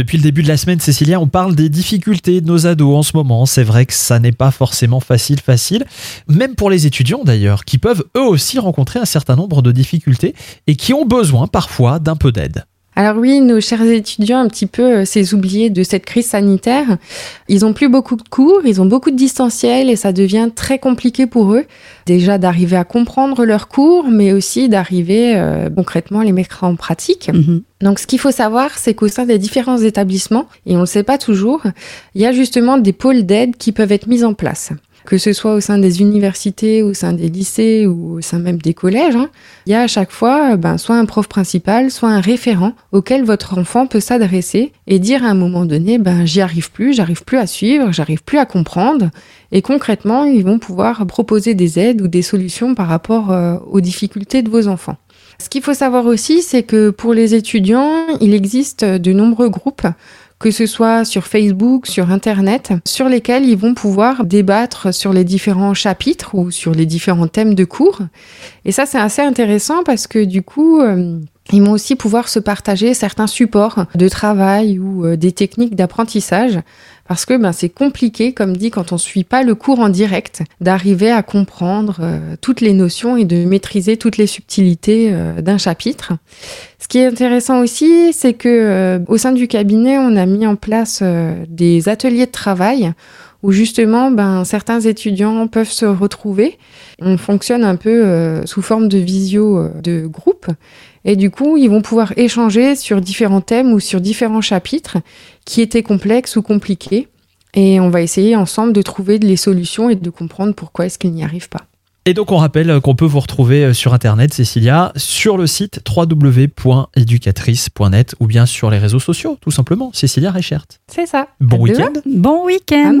Depuis le début de la semaine, Cécilia, on parle des difficultés de nos ados en ce moment. C'est vrai que ça n'est pas forcément facile, facile. Même pour les étudiants d'ailleurs, qui peuvent eux aussi rencontrer un certain nombre de difficultés et qui ont besoin parfois d'un peu d'aide. Alors oui, nos chers étudiants, un petit peu euh, ces oubliés de cette crise sanitaire, ils ont plus beaucoup de cours, ils ont beaucoup de distanciel et ça devient très compliqué pour eux. Déjà d'arriver à comprendre leurs cours, mais aussi d'arriver euh, concrètement à les mettre en pratique. Mhm. Donc ce qu'il faut savoir, c'est qu'au sein des différents établissements, et on ne le sait pas toujours, il y a justement des pôles d'aide qui peuvent être mis en place que ce soit au sein des universités, au sein des lycées ou au sein même des collèges, hein, il y a à chaque fois ben, soit un prof principal, soit un référent auquel votre enfant peut s'adresser et dire à un moment donné, ben, j'y arrive plus, j'arrive plus à suivre, j'arrive plus à comprendre. Et concrètement, ils vont pouvoir proposer des aides ou des solutions par rapport euh, aux difficultés de vos enfants. Ce qu'il faut savoir aussi, c'est que pour les étudiants, il existe de nombreux groupes que ce soit sur Facebook, sur Internet, sur lesquels ils vont pouvoir débattre sur les différents chapitres ou sur les différents thèmes de cours. Et ça, c'est assez intéressant parce que du coup, euh, ils vont aussi pouvoir se partager certains supports de travail ou euh, des techniques d'apprentissage parce que ben, c'est compliqué, comme dit, quand on ne suit pas le cours en direct, d'arriver à comprendre euh, toutes les notions et de maîtriser toutes les subtilités euh, d'un chapitre. Ce qui est intéressant aussi, c'est que au sein du cabinet, on a mis en place des ateliers de travail où justement ben, certains étudiants peuvent se retrouver. On fonctionne un peu sous forme de visio de groupe et du coup, ils vont pouvoir échanger sur différents thèmes ou sur différents chapitres qui étaient complexes ou compliqués. Et on va essayer ensemble de trouver les solutions et de comprendre pourquoi est-ce qu'ils n'y arrivent pas. Et donc on rappelle qu'on peut vous retrouver sur internet, Cécilia, sur le site www.educatrice.net ou bien sur les réseaux sociaux, tout simplement. Cécilia Reichert. C'est ça. Bon week-end. Bon week-end.